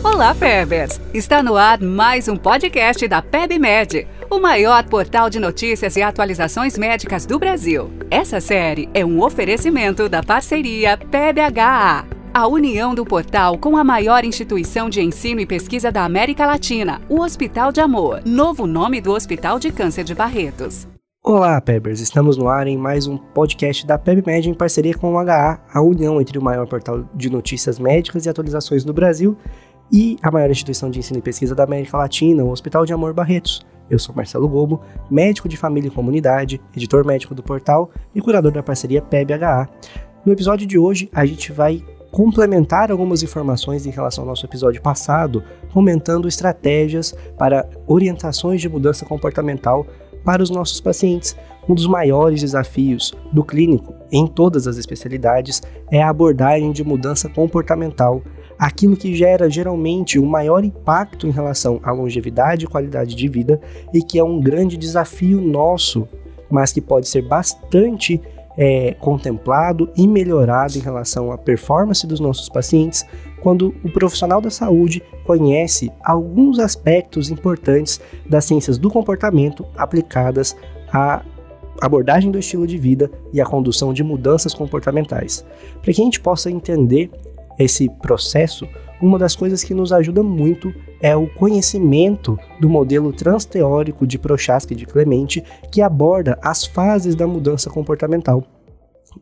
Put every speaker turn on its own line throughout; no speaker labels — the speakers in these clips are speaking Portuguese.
Olá, Pebers! Está no ar mais um podcast da PebMed, o maior portal de notícias e atualizações médicas do Brasil. Essa série é um oferecimento da parceria PebHA, a união do portal com a maior instituição de ensino e pesquisa da América Latina, o Hospital de Amor, novo nome do Hospital de Câncer de Barretos.
Olá, Pebers! Estamos no ar em mais um podcast da PebMed em parceria com o HA, a união entre o maior portal de notícias médicas e atualizações do Brasil e a maior instituição de ensino e pesquisa da América Latina, o Hospital de Amor Barretos. Eu sou Marcelo Gobo, médico de família e comunidade, editor médico do portal e curador da parceria PebHA. No episódio de hoje, a gente vai complementar algumas informações em relação ao nosso episódio passado, comentando estratégias para orientações de mudança comportamental para os nossos pacientes. Um dos maiores desafios do clínico, em todas as especialidades, é a abordagem de mudança comportamental, aquilo que gera geralmente o maior impacto em relação à longevidade e qualidade de vida e que é um grande desafio nosso, mas que pode ser bastante é, contemplado e melhorado em relação à performance dos nossos pacientes quando o profissional da saúde conhece alguns aspectos importantes das ciências do comportamento aplicadas à abordagem do estilo de vida e à condução de mudanças comportamentais. Para que a gente possa entender esse processo, uma das coisas que nos ajuda muito é o conhecimento do modelo transteórico de Prochaska e de Clemente, que aborda as fases da mudança comportamental.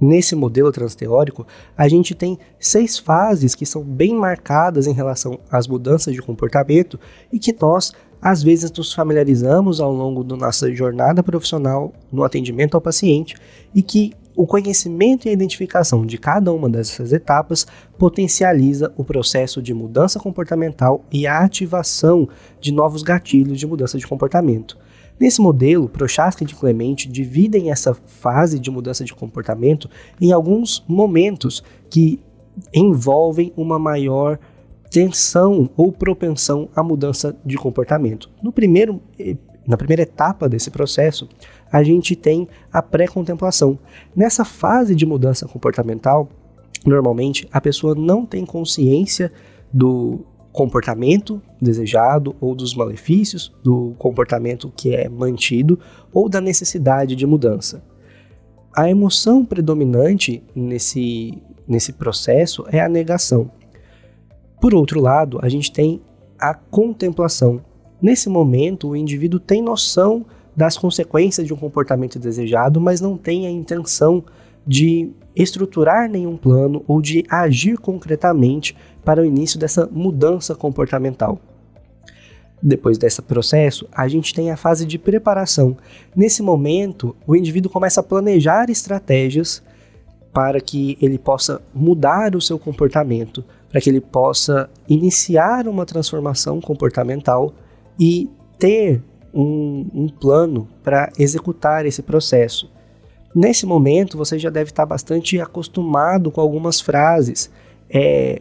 Nesse modelo transteórico, a gente tem seis fases que são bem marcadas em relação às mudanças de comportamento e que nós, às vezes, nos familiarizamos ao longo da nossa jornada profissional no atendimento ao paciente e que o conhecimento e a identificação de cada uma dessas etapas potencializa o processo de mudança comportamental e a ativação de novos gatilhos de mudança de comportamento. Nesse modelo, Prochaska e Clemente dividem essa fase de mudança de comportamento em alguns momentos que envolvem uma maior tensão ou propensão à mudança de comportamento. No primeiro, eh, na primeira etapa desse processo, a gente tem a pré-contemplação. Nessa fase de mudança comportamental, normalmente a pessoa não tem consciência do comportamento desejado ou dos malefícios do comportamento que é mantido ou da necessidade de mudança. A emoção predominante nesse, nesse processo é a negação. Por outro lado, a gente tem a contemplação. Nesse momento, o indivíduo tem noção das consequências de um comportamento desejado, mas não tem a intenção de estruturar nenhum plano ou de agir concretamente para o início dessa mudança comportamental. Depois desse processo, a gente tem a fase de preparação. Nesse momento, o indivíduo começa a planejar estratégias para que ele possa mudar o seu comportamento, para que ele possa iniciar uma transformação comportamental e ter um, um plano para executar esse processo. Nesse momento, você já deve estar bastante acostumado com algumas frases. É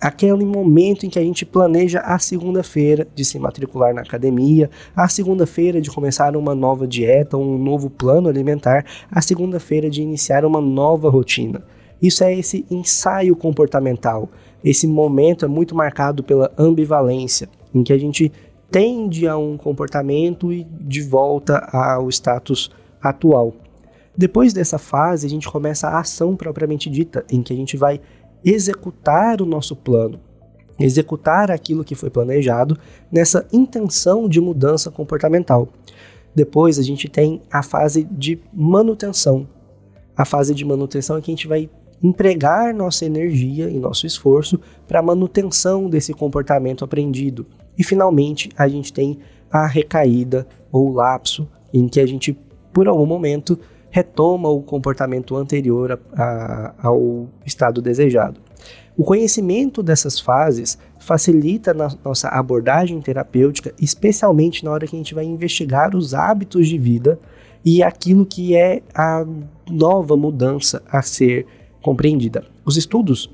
aquele momento em que a gente planeja a segunda-feira de se matricular na academia, a segunda-feira de começar uma nova dieta, um novo plano alimentar, a segunda-feira de iniciar uma nova rotina. Isso é esse ensaio comportamental. Esse momento é muito marcado pela ambivalência, em que a gente tende a um comportamento e de volta ao status atual. Depois dessa fase, a gente começa a ação propriamente dita, em que a gente vai executar o nosso plano, executar aquilo que foi planejado nessa intenção de mudança comportamental. Depois a gente tem a fase de manutenção. A fase de manutenção é que a gente vai empregar nossa energia e nosso esforço para a manutenção desse comportamento aprendido. E finalmente a gente tem a recaída ou lapso, em que a gente, por algum momento, retoma o comportamento anterior a, a, ao estado desejado. O conhecimento dessas fases facilita na nossa abordagem terapêutica, especialmente na hora que a gente vai investigar os hábitos de vida e aquilo que é a nova mudança a ser compreendida. Os estudos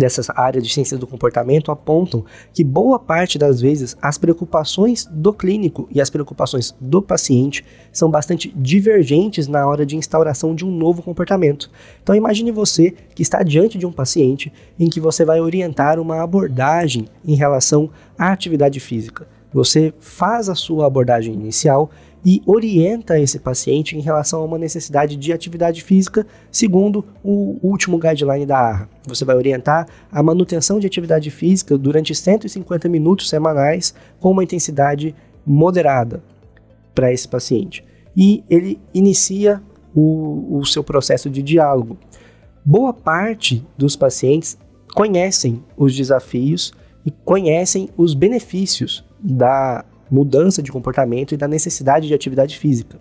dessa área de ciências do comportamento apontam que boa parte das vezes as preocupações do clínico e as preocupações do paciente são bastante divergentes na hora de instauração de um novo comportamento. Então imagine você que está diante de um paciente em que você vai orientar uma abordagem em relação à atividade física. Você faz a sua abordagem inicial e orienta esse paciente em relação a uma necessidade de atividade física, segundo o último guideline da ARRA. Você vai orientar a manutenção de atividade física durante 150 minutos semanais com uma intensidade moderada para esse paciente. E ele inicia o, o seu processo de diálogo. Boa parte dos pacientes conhecem os desafios e conhecem os benefícios da mudança de comportamento e da necessidade de atividade física.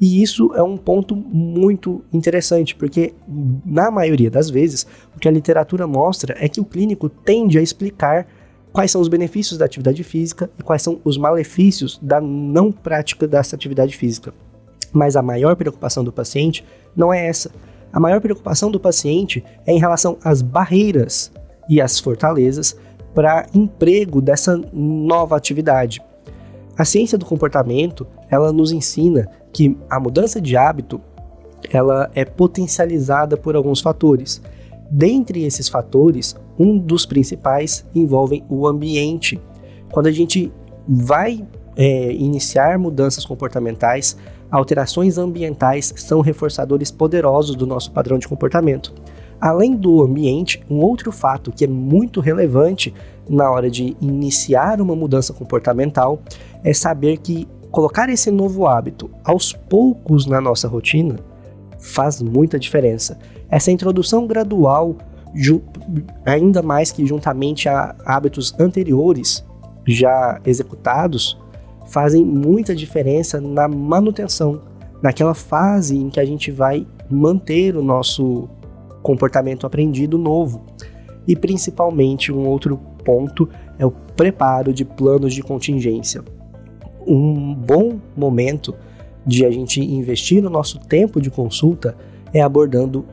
E isso é um ponto muito interessante, porque na maioria das vezes o que a literatura mostra é que o clínico tende a explicar quais são os benefícios da atividade física e quais são os malefícios da não prática dessa atividade física. Mas a maior preocupação do paciente não é essa. A maior preocupação do paciente é em relação às barreiras e às fortalezas para emprego dessa nova atividade. A ciência do comportamento, ela nos ensina que a mudança de hábito, ela é potencializada por alguns fatores. Dentre esses fatores, um dos principais envolve o ambiente. Quando a gente vai é, iniciar mudanças comportamentais, alterações ambientais são reforçadores poderosos do nosso padrão de comportamento. Além do ambiente, um outro fato que é muito relevante na hora de iniciar uma mudança comportamental é saber que colocar esse novo hábito aos poucos na nossa rotina faz muita diferença. Essa introdução gradual, ainda mais que juntamente a hábitos anteriores já executados, fazem muita diferença na manutenção, naquela fase em que a gente vai manter o nosso comportamento aprendido novo. E principalmente um outro ponto é o preparo de planos de contingência um bom momento de a gente investir o nosso tempo de consulta é abordando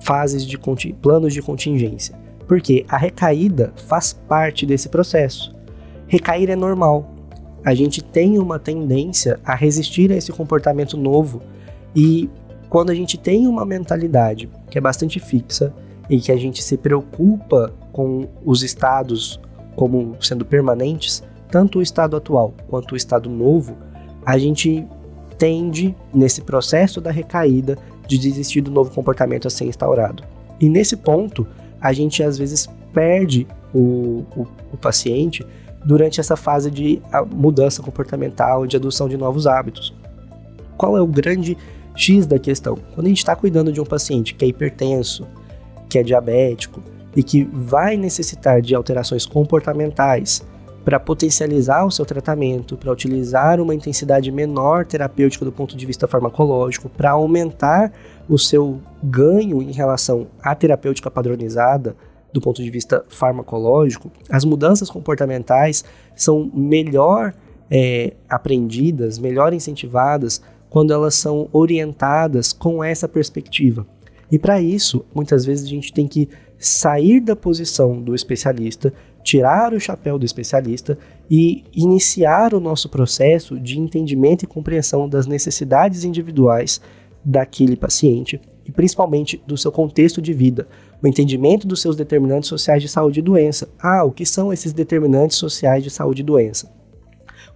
fases de planos de contingência, porque a recaída faz parte desse processo. Recair é normal. A gente tem uma tendência a resistir a esse comportamento novo e quando a gente tem uma mentalidade que é bastante fixa e que a gente se preocupa com os estados como sendo permanentes, tanto o estado atual quanto o estado novo, a gente tende, nesse processo da recaída, de desistir do novo comportamento a ser instaurado. E nesse ponto, a gente às vezes perde o, o, o paciente durante essa fase de mudança comportamental, de adoção de novos hábitos. Qual é o grande X da questão? Quando a gente está cuidando de um paciente que é hipertenso, que é diabético e que vai necessitar de alterações comportamentais para potencializar o seu tratamento, para utilizar uma intensidade menor terapêutica do ponto de vista farmacológico, para aumentar o seu ganho em relação à terapêutica padronizada do ponto de vista farmacológico, as mudanças comportamentais são melhor é, aprendidas, melhor incentivadas quando elas são orientadas com essa perspectiva. E para isso, muitas vezes a gente tem que sair da posição do especialista tirar o chapéu do especialista e iniciar o nosso processo de entendimento e compreensão das necessidades individuais daquele paciente e principalmente do seu contexto de vida, o entendimento dos seus determinantes sociais de saúde e doença. Ah, o que são esses determinantes sociais de saúde e doença?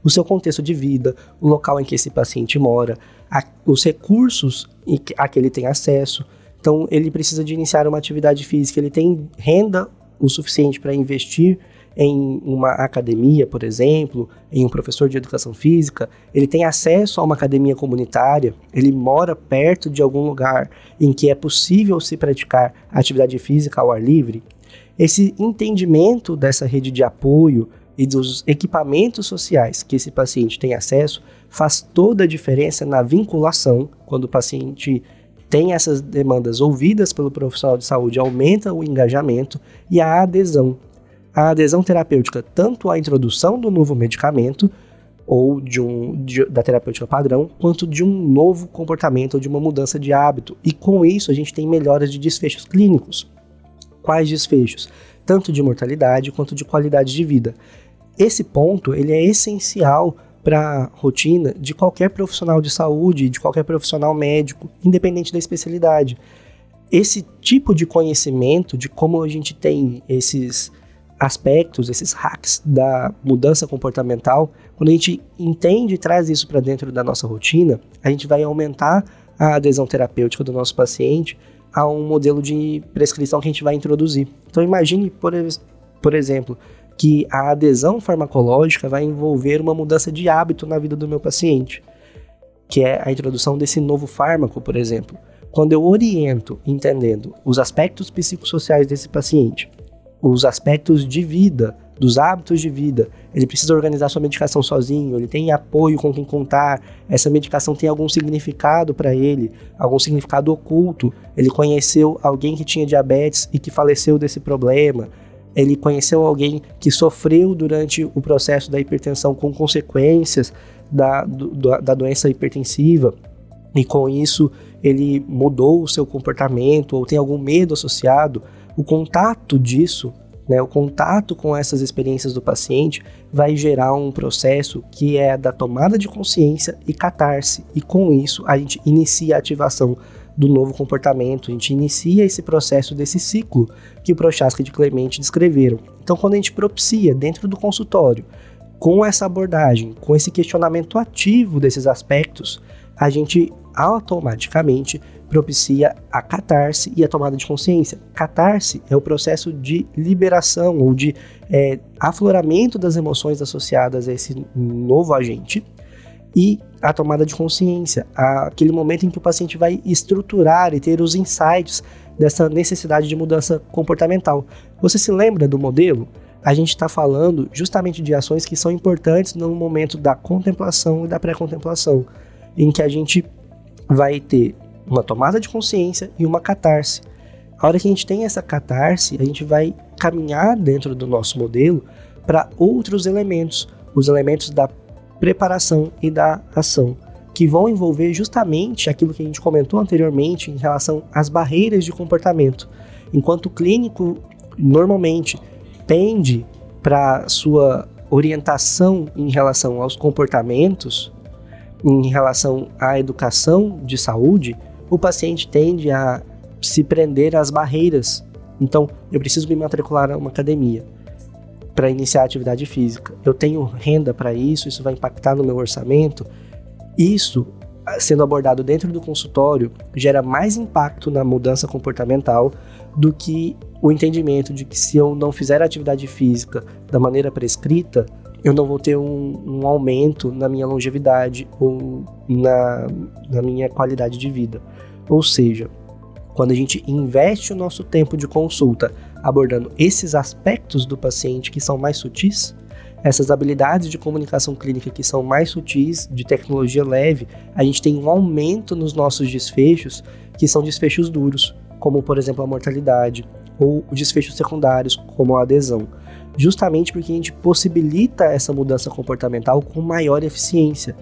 O seu contexto de vida, o local em que esse paciente mora, a, os recursos a que ele tem acesso. Então, ele precisa de iniciar uma atividade física, ele tem renda o suficiente para investir em uma academia, por exemplo, em um professor de educação física, ele tem acesso a uma academia comunitária, ele mora perto de algum lugar em que é possível se praticar atividade física ao ar livre. Esse entendimento dessa rede de apoio e dos equipamentos sociais que esse paciente tem acesso faz toda a diferença na vinculação quando o paciente tem essas demandas ouvidas pelo profissional de saúde, aumenta o engajamento e a adesão. A adesão terapêutica, tanto à introdução do novo medicamento ou de um, de, da terapêutica padrão, quanto de um novo comportamento ou de uma mudança de hábito. E com isso a gente tem melhoras de desfechos clínicos. quais desfechos, tanto de mortalidade quanto de qualidade de vida. Esse ponto ele é essencial para a rotina de qualquer profissional de saúde, de qualquer profissional médico, independente da especialidade. Esse tipo de conhecimento de como a gente tem esses aspectos, esses hacks da mudança comportamental, quando a gente entende e traz isso para dentro da nossa rotina, a gente vai aumentar a adesão terapêutica do nosso paciente a um modelo de prescrição que a gente vai introduzir. Então imagine, por, por exemplo, que a adesão farmacológica vai envolver uma mudança de hábito na vida do meu paciente, que é a introdução desse novo fármaco, por exemplo. Quando eu oriento, entendendo os aspectos psicossociais desse paciente, os aspectos de vida, dos hábitos de vida. Ele precisa organizar sua medicação sozinho, ele tem apoio com quem contar, essa medicação tem algum significado para ele, algum significado oculto. Ele conheceu alguém que tinha diabetes e que faleceu desse problema. Ele conheceu alguém que sofreu durante o processo da hipertensão com consequências da, do, da doença hipertensiva e com isso ele mudou o seu comportamento ou tem algum medo associado. O contato disso né, o contato com essas experiências do paciente vai gerar um processo que é da tomada de consciência e catarse, e com isso a gente inicia a ativação do novo comportamento, a gente inicia esse processo desse ciclo que o Prochaska e de Clemente descreveram. Então, quando a gente propicia dentro do consultório, com essa abordagem, com esse questionamento ativo desses aspectos, a gente automaticamente propicia a catarse e a tomada de consciência. Catarse é o processo de liberação ou de é, afloramento das emoções associadas a esse novo agente e a tomada de consciência, aquele momento em que o paciente vai estruturar e ter os insights dessa necessidade de mudança comportamental. Você se lembra do modelo? A gente está falando justamente de ações que são importantes no momento da contemplação e da pré-contemplação, em que a gente vai ter uma tomada de consciência e uma catarse. A hora que a gente tem essa catarse, a gente vai caminhar dentro do nosso modelo para outros elementos, os elementos da preparação e da ação, que vão envolver justamente aquilo que a gente comentou anteriormente em relação às barreiras de comportamento. Enquanto o clínico normalmente pende para sua orientação em relação aos comportamentos, em relação à educação de saúde, o paciente tende a se prender às barreiras. Então, eu preciso me matricular a uma academia para iniciar a atividade física. Eu tenho renda para isso, isso vai impactar no meu orçamento. Isso, sendo abordado dentro do consultório, gera mais impacto na mudança comportamental do que o entendimento de que se eu não fizer atividade física da maneira prescrita, eu não vou ter um, um aumento na minha longevidade ou na, na minha qualidade de vida. Ou seja, quando a gente investe o nosso tempo de consulta abordando esses aspectos do paciente que são mais sutis, essas habilidades de comunicação clínica que são mais sutis, de tecnologia leve, a gente tem um aumento nos nossos desfechos, que são desfechos duros, como por exemplo a mortalidade, ou desfechos secundários, como a adesão justamente porque a gente possibilita essa mudança comportamental com maior eficiência.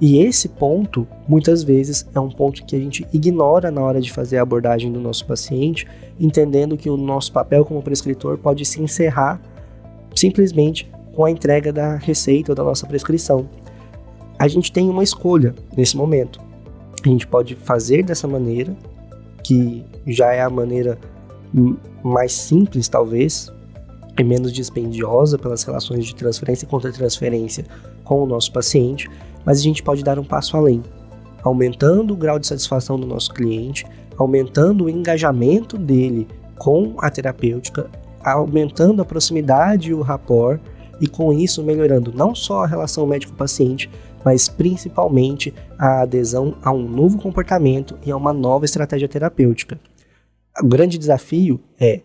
E esse ponto, muitas vezes, é um ponto que a gente ignora na hora de fazer a abordagem do nosso paciente, entendendo que o nosso papel como prescritor pode se encerrar simplesmente com a entrega da receita ou da nossa prescrição. A gente tem uma escolha nesse momento. A gente pode fazer dessa maneira, que já é a maneira mais simples, talvez, é menos dispendiosa pelas relações de transferência e contra-transferência com o nosso paciente, mas a gente pode dar um passo além, aumentando o grau de satisfação do nosso cliente, aumentando o engajamento dele com a terapêutica, aumentando a proximidade e o rapport, e com isso melhorando não só a relação médico-paciente, mas principalmente a adesão a um novo comportamento e a uma nova estratégia terapêutica. O grande desafio é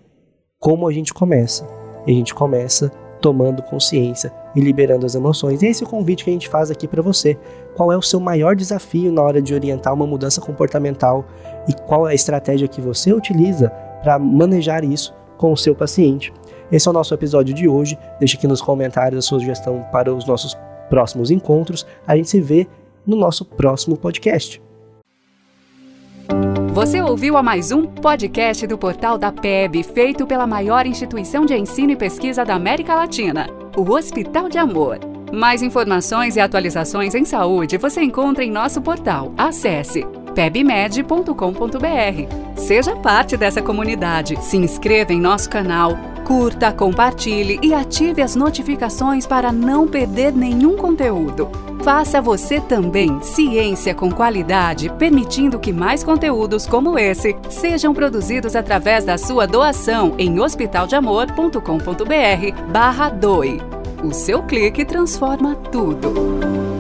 como a gente começa. E a gente começa tomando consciência e liberando as emoções. E esse é o convite que a gente faz aqui para você. Qual é o seu maior desafio na hora de orientar uma mudança comportamental e qual é a estratégia que você utiliza para manejar isso com o seu paciente? Esse é o nosso episódio de hoje. Deixe aqui nos comentários a sua sugestão para os nossos próximos encontros. A gente se vê no nosso próximo podcast.
Você ouviu a mais um podcast do portal da PEB, feito pela maior instituição de ensino e pesquisa da América Latina, o Hospital de Amor. Mais informações e atualizações em saúde você encontra em nosso portal. Acesse pebmed.com.br. Seja parte dessa comunidade, se inscreva em nosso canal, curta, compartilhe e ative as notificações para não perder nenhum conteúdo. Faça você também ciência com qualidade, permitindo que mais conteúdos como esse sejam produzidos através da sua doação em hospitaldeamor.com.br barra doe. O seu clique transforma tudo.